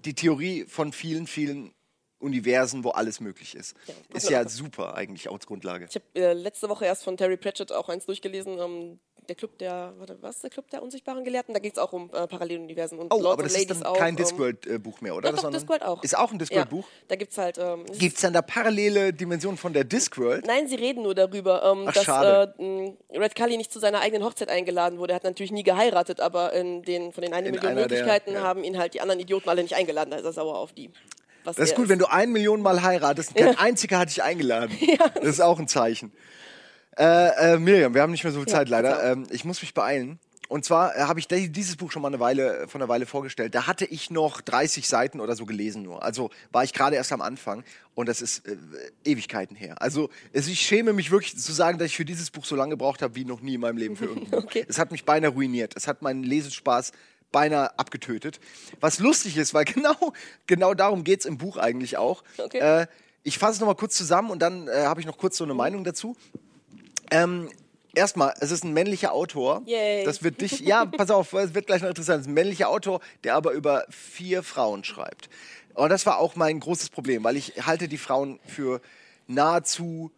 die Theorie von vielen, vielen Universen, wo alles möglich ist. was ist ja super eigentlich als Grundlage. Ich habe äh, letzte Woche erst von Terry Pratchett auch eins durchgelesen. Ähm, der Club der, warte, was? Der Club der unsichtbaren Gelehrten? Da geht es auch um äh, Paralleluniversen und Oh, Lords aber das ist dann auch. kein ähm, Discworld-Buch mehr, oder? Doch, Das doch, Discworld auch. Ist auch ein Ja, Discworld-Buch? da gibt es halt. Ähm, es ist- Gibt es dann da parallele Dimensionen von der Discworld? Nein, sie reden nur darüber, ähm, Ach, dass äh, Red Cully nicht zu seiner eigenen Hochzeit eingeladen wurde. Er hat natürlich nie geheiratet, aber in den, von den eine In Million einer der- Möglichkeiten ja. haben ihn halt die anderen Idioten alle nicht eingeladen. Da ist er sauer auf die. Das ist gut, wenn du ein Million Mal heiratest und kein einziger hat dich eingeladen. Das ist auch ein Zeichen. Äh, äh, Miriam, wir haben nicht mehr so viel Zeit leider. Ähm, ich muss mich beeilen. Und zwar äh, habe ich di- dieses Buch schon mal eine Weile, von einer Weile vorgestellt. Da hatte ich noch 30 Seiten oder so gelesen nur. Also war ich gerade erst am Anfang und das ist äh, Ewigkeiten her. Also es, ich schäme mich wirklich zu sagen, dass ich für dieses Buch so lange gebraucht habe wie noch nie in meinem Leben für irgendein. Okay. Es hat mich beinahe ruiniert. Es hat meinen Lesespaß beinahe abgetötet. Was lustig ist, weil genau, genau darum geht es im Buch eigentlich auch. Okay. Äh, ich fasse es nochmal kurz zusammen und dann äh, habe ich noch kurz so eine Meinung dazu. Ähm, erstmal, es ist ein männlicher Autor. Yay. Das wird dich, ja, pass auf, es wird gleich noch interessant. Es ist ein männlicher Autor, der aber über vier Frauen schreibt. Und das war auch mein großes Problem, weil ich halte die Frauen für nahezu,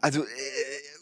also äh,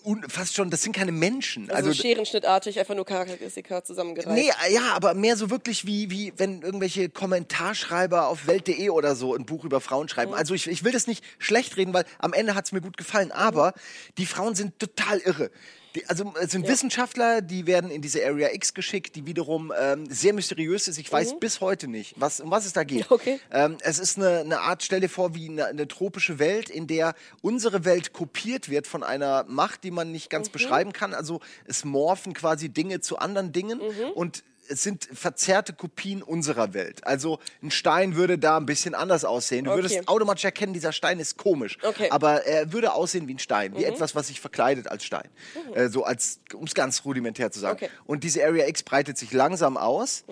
un, fast schon, das sind keine Menschen. Also, Also, scherenschnittartig, einfach nur Charakteristika zusammengereiht. Nee, ja, aber mehr so wirklich wie, wie wenn irgendwelche Kommentarschreiber auf Welt.de oder so ein Buch über Frauen schreiben. Also ich, ich will das nicht schlecht reden, weil am Ende hat es mir gut gefallen. Aber die Frauen sind total irre. Die, also es sind Wissenschaftler, die werden in diese Area X geschickt, die wiederum ähm, sehr mysteriös ist. Ich weiß bis heute nicht, was, um was es da geht. Okay. Ähm, es ist eine, eine Art, stell dir vor, wie eine, eine tropische Welt, in der unsere Welt kopiert wird von einer Macht, die man nicht ganz beschreiben kann. Also es morphen quasi Dinge zu anderen Dingen und es sind verzerrte Kopien unserer Welt. Also ein Stein würde da ein bisschen anders aussehen. Du Okay. würdest automatisch erkennen, dieser Stein ist komisch. Okay. Aber er würde aussehen wie ein Stein, wie etwas, was sich verkleidet als Stein. Äh, so als, um es ganz rudimentär zu sagen. Okay. Und diese Area X breitet sich langsam aus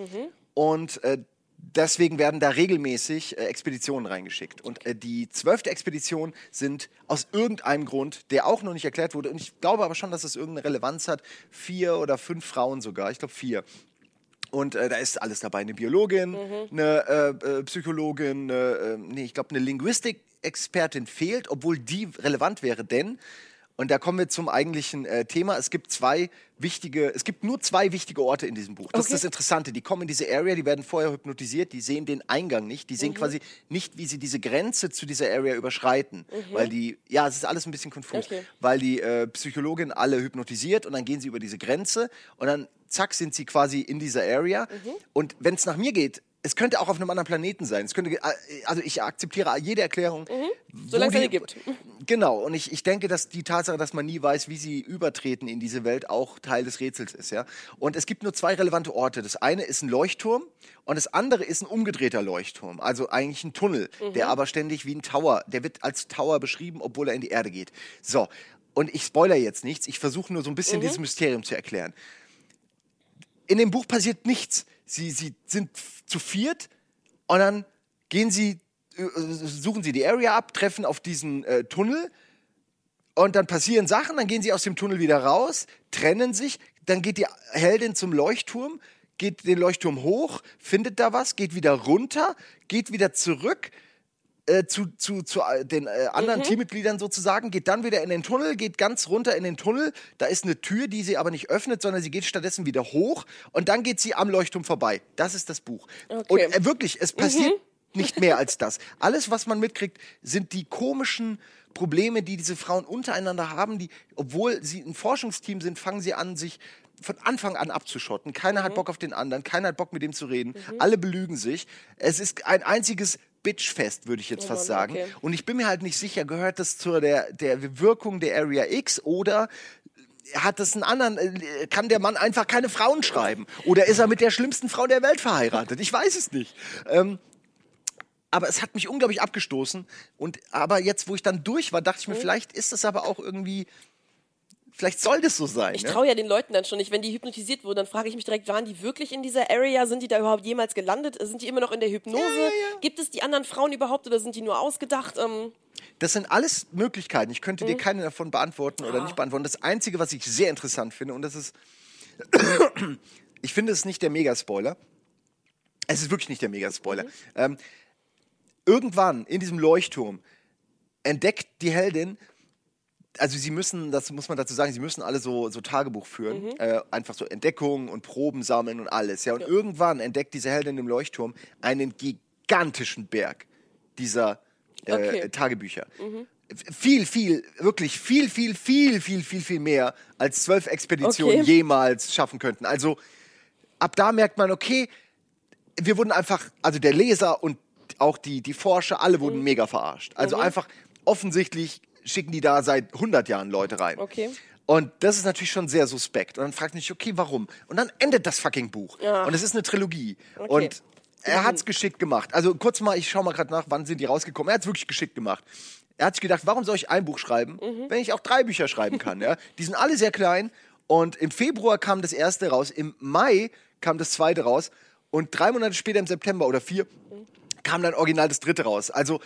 und äh, deswegen werden da regelmäßig äh, Expeditionen reingeschickt. Und äh, die zwölfte Expedition sind aus irgendeinem Grund, der auch noch nicht erklärt wurde, und ich glaube aber schon, dass es irgendeine Relevanz hat, vier oder fünf Frauen sogar, ich glaube vier. Und äh, da ist alles dabei. Eine Biologin, eine äh, äh, Psychologin, eine, äh, nee, ich glaube, eine Linguistik-Expertin fehlt, obwohl die relevant wäre, denn, und da kommen wir zum eigentlichen äh, Thema, es gibt zwei wichtige, es gibt nur zwei wichtige Orte in diesem Buch. Das Okay. ist das Interessante. Die kommen in diese Area, die werden vorher hypnotisiert, die sehen den Eingang nicht, die sehen quasi nicht, wie sie diese Grenze zu dieser Area überschreiten. Weil die, ja, es ist alles ein bisschen konfus, Okay. weil die äh, Psychologin alle hypnotisiert und dann gehen sie über diese Grenze und dann zack sind sie quasi in dieser Area. Und wenn es nach mir geht, es könnte auch auf einem anderen Planeten sein. Es könnte, äh, also ich akzeptiere jede Erklärung. wo Solange es die- eine gibt. Genau, und ich, ich denke, dass die Tatsache, dass man nie weiß, wie sie übertreten in diese Welt, auch Teil des Rätsels ist. Ja? Und es gibt nur zwei relevante Orte. Das eine ist ein Leuchtturm und das andere ist ein umgedrehter Leuchtturm, also eigentlich ein Tunnel, der aber ständig wie ein Tower, der wird als Tower beschrieben, obwohl er in die Erde geht. So, und ich spoiler jetzt nichts, ich versuche nur so ein bisschen dieses Mysterium zu erklären in dem Buch passiert nichts. Sie, sie sind zu viert und dann gehen sie, äh, suchen sie die Area ab, treffen auf diesen äh, Tunnel und dann passieren Sachen, dann gehen sie aus dem Tunnel wieder raus, trennen sich, dann geht die Heldin zum Leuchtturm, geht den Leuchtturm hoch, findet da was, geht wieder runter, geht wieder zurück äh, zu, zu, zu äh, den äh, anderen Teammitgliedern sozusagen, geht dann wieder in den Tunnel, geht ganz runter in den Tunnel. Da ist eine Tür, die sie aber nicht öffnet, sondern sie geht stattdessen wieder hoch und dann geht sie am Leuchtturm vorbei. Das ist das Buch. Und Okay. äh, wirklich, es passiert nicht mehr als das. Alles, was man mitkriegt, sind die komischen Probleme, die diese Frauen untereinander haben, die, obwohl sie ein Forschungsteam sind, fangen sie an, sich von Anfang an abzuschotten. Keiner hat Bock auf den anderen, keiner hat Bock mit dem zu reden. Alle belügen sich. Es ist ein einziges Bitchfest, würde ich jetzt fast Mann, sagen. okay. Und ich bin mir halt nicht sicher, gehört das zu der, der Wirkung der Area X oder hat das einen anderen, äh, kann der Mann einfach keine Frauen schreiben? Oder ist er mit der schlimmsten Frau der Welt verheiratet? Ich weiß es nicht. Ähm, aber es hat mich unglaublich abgestoßen. Und aber jetzt, wo ich dann durch war, dachte ich mir, Mhm. vielleicht ist es aber auch irgendwie, vielleicht soll das so sein. Ich ne? traue ja den Leuten dann schon nicht, wenn die hypnotisiert wurden, dann frage ich mich direkt, waren die wirklich in dieser Area? Sind die da überhaupt jemals gelandet? Sind die immer noch in der Hypnose? Gibt es die anderen Frauen überhaupt oder sind die nur ausgedacht? Ähm, Das sind alles Möglichkeiten. Ich könnte Mhm. dir keine davon beantworten oder Ah. nicht beantworten. Das Einzige, was ich sehr interessant finde, und das ist, ich finde es nicht der Megaspoiler. Es ist wirklich nicht der Megaspoiler. Mhm. Ähm, irgendwann in diesem Leuchtturm entdeckt die Heldin, also sie müssen, das muss man dazu sagen, sie müssen alle so, so Tagebuch führen, Mhm. äh, einfach so Entdeckungen und Proben sammeln und alles. Ja, und irgendwann entdeckt diese Heldin im Leuchtturm einen gigantischen Berg dieser äh, Okay. Mhm. Tagebücher. F- Viel, viel, wirklich viel, viel, viel, viel, viel, viel mehr als zwölf Expeditionen Okay. jemals schaffen könnten. Also ab da merkt man, okay, wir wurden einfach, also der Leser und auch die, die Forscher, alle Mhm. wurden mega verarscht. Also einfach offensichtlich schicken die da seit 100 Jahren Leute rein. Okay. Und das ist natürlich schon sehr suspekt. Und dann fragt man sich, okay, warum? Und dann endet das fucking Buch. Ja. Und es ist eine Trilogie. Und er hat es geschickt gemacht. Also kurz mal, ich schaue mal gerade nach, wann sind die rausgekommen. Er hat es wirklich geschickt gemacht. Er hat sich gedacht, warum soll ich ein Buch schreiben, wenn ich auch drei Bücher schreiben kann? Ja? Die sind alle sehr klein. Und im Februar kam das erste raus. Im Mai kam das zweite raus. Und drei Monate später, im September oder vier, kam dann original das dritte raus. Also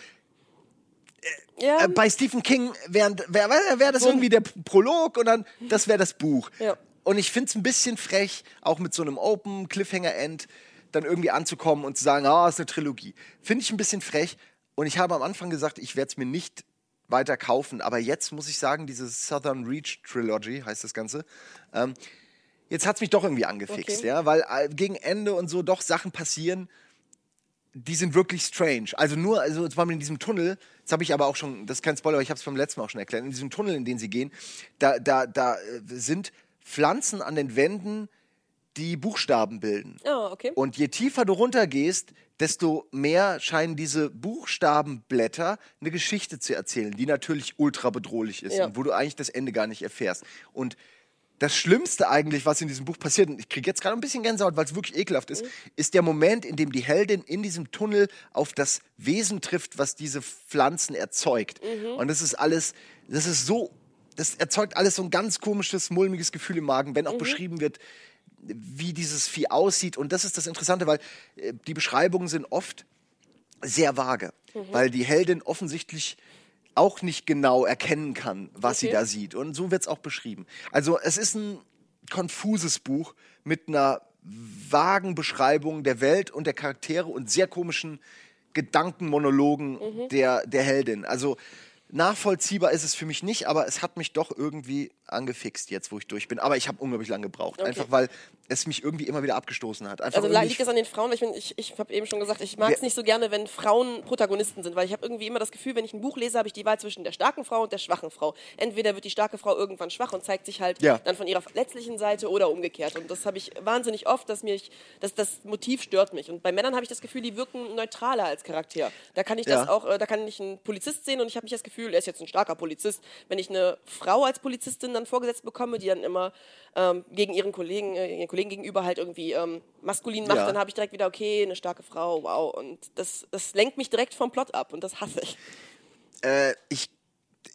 ja, äh, bei Stephen King wäre wär, wär, das irgendwie der Prolog und dann das wäre das Buch. Ja. Und ich finde es ein bisschen frech, auch mit so einem Open Cliffhanger-End dann irgendwie anzukommen und zu sagen, ah, ist eine Trilogie. Finde ich ein bisschen frech. Und ich habe am Anfang gesagt, ich werde es mir nicht weiter kaufen. Aber jetzt muss ich sagen, diese Southern Reach Trilogy heißt das Ganze. Ähm, jetzt hat es mich doch irgendwie angefixt, Okay. ja, weil äh, gegen Ende und so doch Sachen passieren, die sind wirklich strange. Also nur, also zum Beispiel in diesem Tunnel, das habe ich aber auch schon, das ist kein Spoiler, aber ich habe es beim letzten Mal auch schon erklärt, in diesem Tunnel, in den sie gehen, da, da, da äh, sind Pflanzen an den Wänden, die Buchstaben bilden. Ah, okay. Und je tiefer du runtergehst, desto mehr scheinen diese Buchstabenblätter eine Geschichte zu erzählen, die natürlich ultra bedrohlich ist Ja. und wo du eigentlich das Ende gar nicht erfährst. Und das Schlimmste eigentlich, was in diesem Buch passiert, und ich kriege jetzt gerade ein bisschen Gänsehaut, weil es wirklich ekelhaft ist, ist der Moment, in dem die Heldin in diesem Tunnel auf das Wesen trifft, was diese Pflanzen erzeugt. Und das ist alles, das ist so, das erzeugt alles so ein ganz komisches, mulmiges Gefühl im Magen, wenn auch beschrieben wird, wie dieses Vieh aussieht. Und das ist das Interessante, weil äh, die Beschreibungen sind oft sehr vage, weil die Heldin offensichtlich auch nicht genau erkennen kann, was sie Okay. da sieht. Und so wird es auch beschrieben. Also es ist ein konfuses Buch mit einer vagen Beschreibung der Welt und der Charaktere und sehr komischen Gedankenmonologen Mhm. der, der Heldin. Also nachvollziehbar ist es für mich nicht, aber es hat mich doch irgendwie angefixt jetzt, wo ich durch bin. Aber ich habe unglaublich lange gebraucht, Okay. einfach weil es mich irgendwie immer wieder abgestoßen hat. Einfach Also liegt es an den Frauen? Weil Ich, ich, ich habe eben schon gesagt, ich mag es nicht so gerne, wenn Frauen Protagonisten sind, weil ich habe irgendwie immer das Gefühl, wenn ich ein Buch lese, habe ich die Wahl zwischen der starken Frau und der schwachen Frau. Entweder wird die starke Frau irgendwann schwach und zeigt sich halt Ja. dann von ihrer verletzlichen Seite oder umgekehrt. Und das habe ich wahnsinnig oft, dass mich, dass das Motiv stört mich. Und bei Männern habe ich das Gefühl, die wirken neutraler als Charakter. Da kann ich das Ja. auch, äh, da kann ich einen Polizist sehen und ich habe nicht das Gefühl, er ist jetzt ein starker Polizist. Wenn ich eine Frau als Polizistin dann vorgesetzt bekomme, die dann immer ähm, gegen ihren Kollegen, äh, ihren Kollegen gegenüber halt irgendwie ähm, maskulin macht, Ja. dann habe ich direkt wieder, okay, eine starke Frau, wow. Und das, das lenkt mich direkt vom Plot ab und das hasse ich. äh, ich,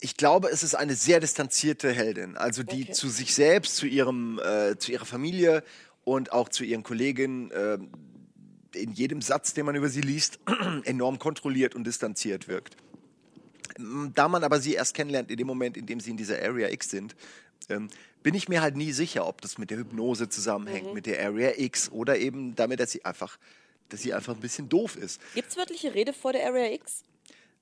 ich glaube, es ist eine sehr distanzierte Heldin. Also die Okay. zu sich selbst, zu, ihrem, äh, zu ihrer Familie und auch zu ihren Kolleginnen äh, in jedem Satz, den man über sie liest, enorm kontrolliert und distanziert wirkt. Da man aber sie erst kennenlernt in dem Moment, in dem sie in dieser Area X sind, ähm, bin ich mir halt nie sicher, ob das mit der Hypnose zusammenhängt, mit der Area X oder eben damit, dass sie einfach, dass sie einfach ein bisschen doof ist. Gibt es wörtliche Rede vor der Area X?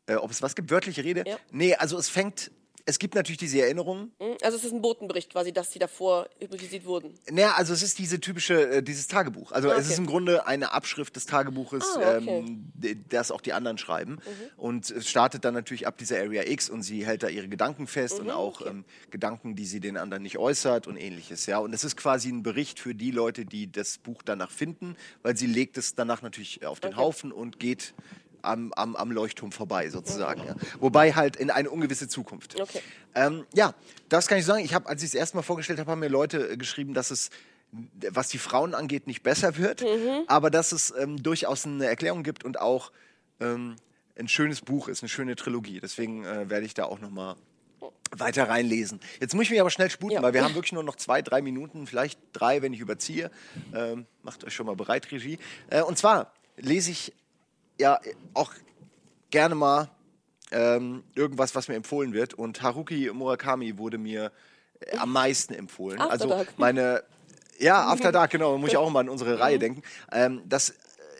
Äh, ob es was gibt, wörtliche Rede? Ja. Nee, also es fängt, es gibt natürlich diese Erinnerungen. Hm? Also es ist ein Botenbericht quasi, dass sie davor hypnotisiert wurden. Naja, also es ist diese typische, äh, dieses Tagebuch. Also Ah, es ist okay. im Grunde eine Abschrift des Tagebuches, Ah, okay. ähm, das auch die anderen schreiben. Mhm. Und es startet dann natürlich ab dieser Area X und sie hält da ihre Gedanken fest Mhm, und auch ähm, Gedanken, die sie den anderen nicht äußert und ähnliches. Ja, und es ist quasi ein Bericht für die Leute, die das Buch danach finden, weil sie legt es danach natürlich auf den Okay. Haufen und geht am, am, am Leuchtturm vorbei sozusagen. Ja. Wobei halt in eine ungewisse Zukunft. Okay. Ähm, ja, das kann ich sagen. Ich habe, als ich es erstmal vorgestellt habe, haben mir Leute äh, geschrieben, dass es, was die Frauen angeht, nicht besser wird, Mhm. aber dass es ähm, durchaus eine Erklärung gibt und auch ähm, ein schönes Buch ist, eine schöne Trilogie. Deswegen äh, werde ich da auch noch mal weiter reinlesen. Jetzt muss ich mich aber schnell sputen, Ja. weil wir haben wirklich nur noch zwei, drei Minuten, vielleicht drei, wenn ich überziehe. Ähm, macht euch schon mal bereit, Regie. Äh, und zwar lese ich ja auch gerne mal ähm, irgendwas, was mir empfohlen wird. Und Haruki Murakami wurde mir äh, am meisten empfohlen. After also Dark. meine, ja, After Dark, genau, muss ich auch mal an unsere Mhm. Reihe denken. Ähm, das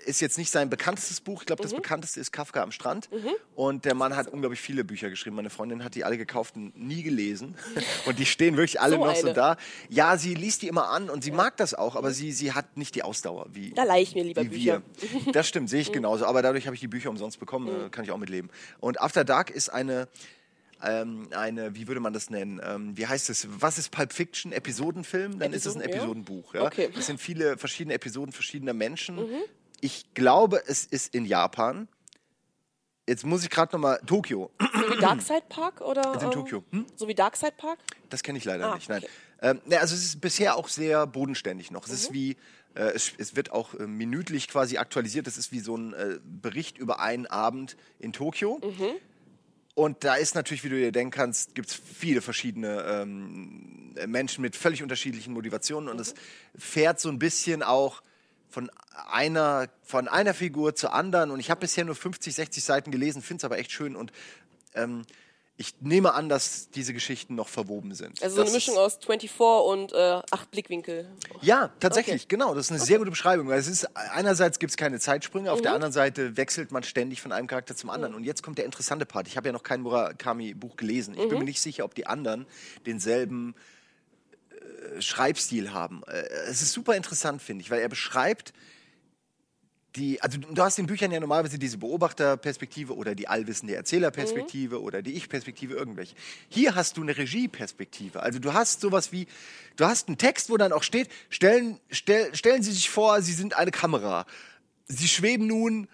ist jetzt nicht sein bekanntestes Buch. Ich glaube, Mhm. das bekannteste ist Kafka am Strand. Und der Mann hat unglaublich viele Bücher geschrieben. Meine Freundin hat die alle gekauft und nie gelesen. Und die stehen wirklich alle So noch so eine. da. Ja, sie liest die immer an und sie mag das auch, aber sie, sie hat nicht die Ausdauer wie, Da leihe ich mir lieber Bücher. wir. Das stimmt, sehe ich genauso. Aber dadurch habe ich die Bücher umsonst bekommen, Mhm. äh, kann ich auch mitleben. Und After Dark ist eine, ähm, eine, wie würde man das nennen? Ähm, wie heißt es? Was ist Pulp Fiction? Episodenfilm? Dann ist es ein Episoden, ja. Episodenbuch. Ja? Okay. Es sind viele verschiedene Episoden verschiedener Menschen. Ich glaube, es ist in Japan. Jetzt muss ich gerade noch mal Tokio. So wie Darkside Park oder? in ähm, Tokio. Hm? So wie Darkside Park? Das kenne ich leider Ah, nicht. Nein. okay. Ähm, ne, also es ist bisher auch sehr bodenständig noch. Es Mhm. ist wie, äh, es, es wird auch äh, minütlich quasi aktualisiert. Das ist wie so ein äh, Bericht über einen Abend in Tokio. Mhm. Und da ist natürlich, wie du dir denken kannst, gibt es viele verschiedene ähm, Menschen mit völlig unterschiedlichen Motivationen. Und es fährt so ein bisschen auch von einer, von einer Figur zur anderen. Und ich habe bisher nur 50, 60 Seiten gelesen, finde es aber echt schön. Und ähm, ich nehme an, dass diese Geschichten noch verwoben sind. Also so eine Das Mischung aus 24 und äh, acht Blickwinkel. ja, tatsächlich, Okay. genau. Das ist eine sehr gute Beschreibung. Weil es ist, einerseits gibt es keine Zeitsprünge, auf der Mhm. anderen Seite wechselt man ständig von einem Charakter zum anderen. Und jetzt kommt der interessante Part. Ich habe ja noch kein Murakami-Buch gelesen. Ich bin Mhm. mir nicht sicher, ob die anderen denselben Schreibstil haben. Äh, es ist super interessant, finde ich, weil er beschreibt die, also du hast in Büchern ja normalerweise diese Beobachterperspektive oder die allwissende Erzählerperspektive oder die Ich-Perspektive, irgendwelche. Hier hast du eine Regieperspektive. Also du hast sowas wie, du hast einen Text, wo dann auch steht, stellen, stell, stellen Sie sich vor, Sie sind eine Kamera. Sie schweben nun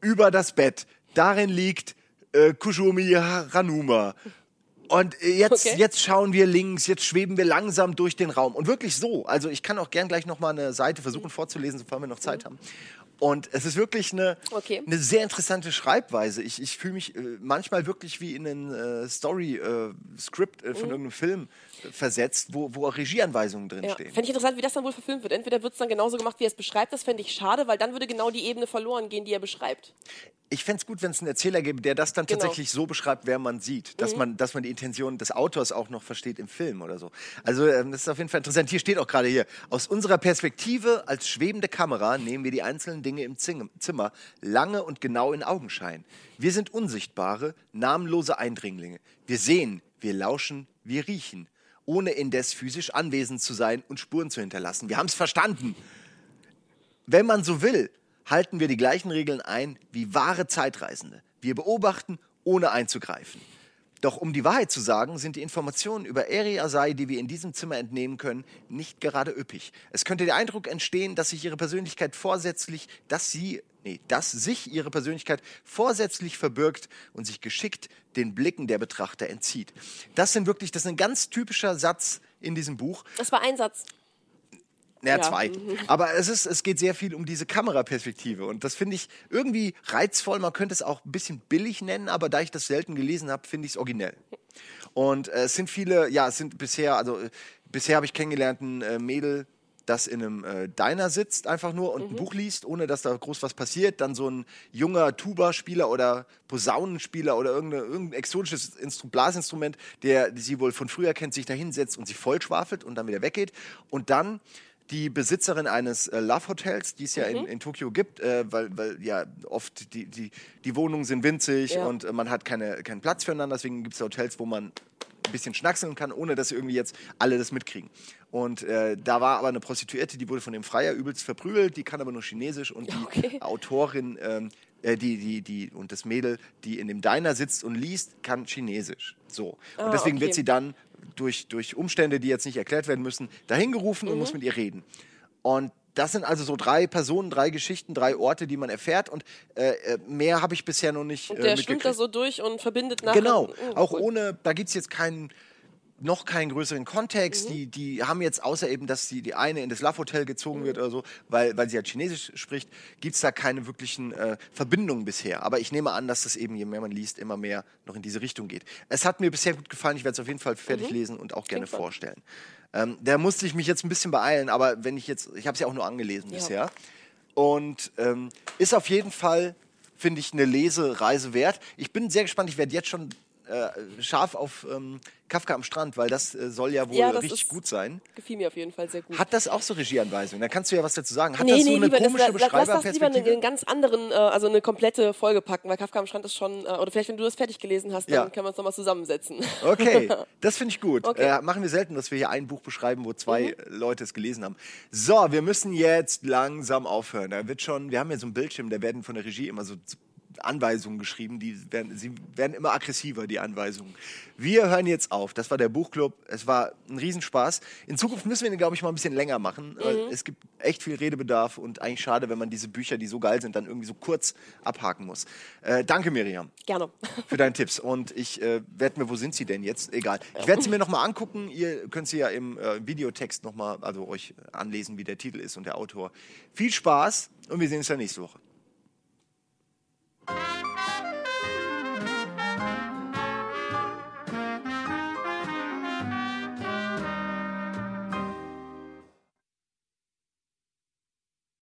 über das Bett. Darin liegt äh, Kushumi Ranuma. Und äh, jetzt, Okay. jetzt schauen wir links, jetzt schweben wir langsam durch den Raum. Und wirklich so. Also ich kann auch gern gleich nochmal eine Seite versuchen vorzulesen, sofern wir noch Zeit haben. Und es ist wirklich eine, Okay. eine sehr interessante Schreibweise. Ich, ich fühle mich äh, manchmal wirklich wie in ein äh, Story-Skript äh, von irgendeinem Film äh, versetzt, wo, wo auch Regieanweisungen Ja. drinstehen. Fände ich interessant, wie das dann wohl verfilmt wird. Entweder wird es dann genauso gemacht, wie er es beschreibt. Das fände ich schade, weil dann würde genau die Ebene verloren gehen, die er beschreibt. Ich fände es gut, wenn es einen Erzähler gäbe, der das dann Genau. tatsächlich so beschreibt, wer man sieht. Mhm. Dass, man, dass man die Intention des Autors auch noch versteht im Film oder so. Also ähm, das ist auf jeden Fall interessant. Hier steht auch gerade hier, aus unserer Perspektive als schwebende Kamera nehmen wir die einzelnen Dinge im Zimmer lange und genau in Augenschein. Wir sind unsichtbare, namenlose Eindringlinge. Wir sehen, wir lauschen, wir riechen, ohne indes physisch anwesend zu sein und Spuren zu hinterlassen. Wir haben es verstanden. Wenn man so will, halten wir die gleichen Regeln ein wie wahre Zeitreisende. Wir beobachten, ohne einzugreifen. Doch um die Wahrheit zu sagen, sind die Informationen über Eri Asai, die wir in diesem Zimmer entnehmen können, nicht gerade üppig. Es könnte der Eindruck entstehen, dass sich ihre Persönlichkeit vorsätzlich, dass sie, nee, dass sich ihre Persönlichkeit vorsätzlich verbirgt und sich geschickt den Blicken der Betrachter entzieht. Das sind wirklich, das ist ein ganz typischer Satz in diesem Buch. Das war ein Satz. Naja, Ja. zwei. Aber es, ist, es geht sehr viel um diese Kameraperspektive. Und das finde ich irgendwie reizvoll. Man könnte es auch ein bisschen billig nennen, aber da ich das selten gelesen habe, finde ich es originell. Und äh, es sind viele, ja, es sind bisher, also äh, bisher habe ich kennengelernt ein äh, Mädel, das in einem äh, Diner sitzt, einfach nur und ein Buch liest, ohne dass da groß was passiert. Dann so ein junger Tuba-Spieler oder Posaunenspieler oder irgendein, irgendein exotisches Instru Blasinstrument, der sie wohl von früher kennt, sich da hinsetzt und sich vollschwafelt und dann wieder weggeht. Und dann die Besitzerin eines äh, Love Hotels, die es ja in, in Tokio gibt, äh, weil, weil ja oft die, die, die Wohnungen sind winzig Ja. und äh, man hat keine, keinen Platz füreinander. Deswegen gibt es Hotels, wo man ein bisschen schnackseln kann, ohne dass irgendwie jetzt alle das mitkriegen. Und äh, da war aber eine Prostituierte, die wurde von dem Freier übelst verprügelt, die kann aber nur Chinesisch und die Okay. Autorin, ähm, äh, die, die, die, und das Mädel, die in dem Diner sitzt und liest, kann Chinesisch. So. Und Ah, deswegen okay. wird sie dann durch, durch Umstände, die jetzt nicht erklärt werden müssen, dahin gerufen Mhm. und muss mit ihr reden. Und das sind also so drei Personen, drei Geschichten, drei Orte, die man erfährt. Und äh, äh, mehr habe ich bisher noch nicht Und äh, der mitgekriegt. schwimmt da so durch und verbindet nachher. Genau, Oh, auch cool. ohne, da gibt es jetzt keinen noch keinen größeren Kontext. Mhm. Die, die haben jetzt, außer eben, dass die, die eine in das Love Hotel gezogen Mhm. wird oder so, weil, weil sie halt Chinesisch spricht, gibt es da keine wirklichen äh, Verbindungen bisher. Aber ich nehme an, dass das eben, je mehr man liest, immer mehr noch in diese Richtung geht. Es hat mir bisher gut gefallen. Ich werde es auf jeden Fall fertig lesen und auch gerne Mhm. Klingt vorstellen. Ähm, da musste ich mich jetzt ein bisschen beeilen, aber wenn ich jetzt, ich habe es ja auch nur angelesen Ja. bisher. Und ähm, ist auf jeden Fall, finde ich, eine Lesereise wert. Ich bin sehr gespannt, ich werde jetzt schon äh, scharf auf ähm, Kafka am Strand, weil das äh, soll ja wohl Ja, das richtig ist- gut sein. Gefiel mir auf jeden Fall sehr gut. Hat das auch so Regieanweisungen? Da kannst du ja was dazu sagen. Hat nee, das so nee, eine lieber, das, komische la- lass das lieber in Beschreiberperspektive? einen ganz anderen, äh, also eine komplette Folge packen, weil Kafka am Strand ist schon, äh, oder vielleicht, wenn du das fertig gelesen hast, dann Ja. können wir uns nochmal zusammensetzen. Okay, das finde ich gut. Okay. Mhm. Äh, machen wir selten, dass wir hier ein Buch beschreiben, wo zwei äh, Leute es gelesen haben. So, wir müssen jetzt langsam aufhören. Da wird schon, wir haben hier so einen Bildschirm, da werden von der Regie immer so Anweisungen geschrieben, die werden, sie werden immer aggressiver, die Anweisungen. Wir hören jetzt auf. Das war der Buchclub. Es war ein Riesenspaß. In Zukunft müssen wir den, glaube ich, mal ein bisschen länger machen. Mhm. Es gibt echt viel Redebedarf und eigentlich schade, wenn man diese Bücher, die so geil sind, dann irgendwie so kurz abhaken muss. Äh, danke, Miriam Gerne. für deine Tipps. Und ich äh, werde mir, wo sind sie denn jetzt? Egal. Ich werde sie mir nochmal angucken. Ihr könnt sie ja im äh, Videotext nochmal, also euch anlesen, wie der Titel ist und der Autor. Viel Spaß und wir sehen uns dann nächste Woche. Thank you.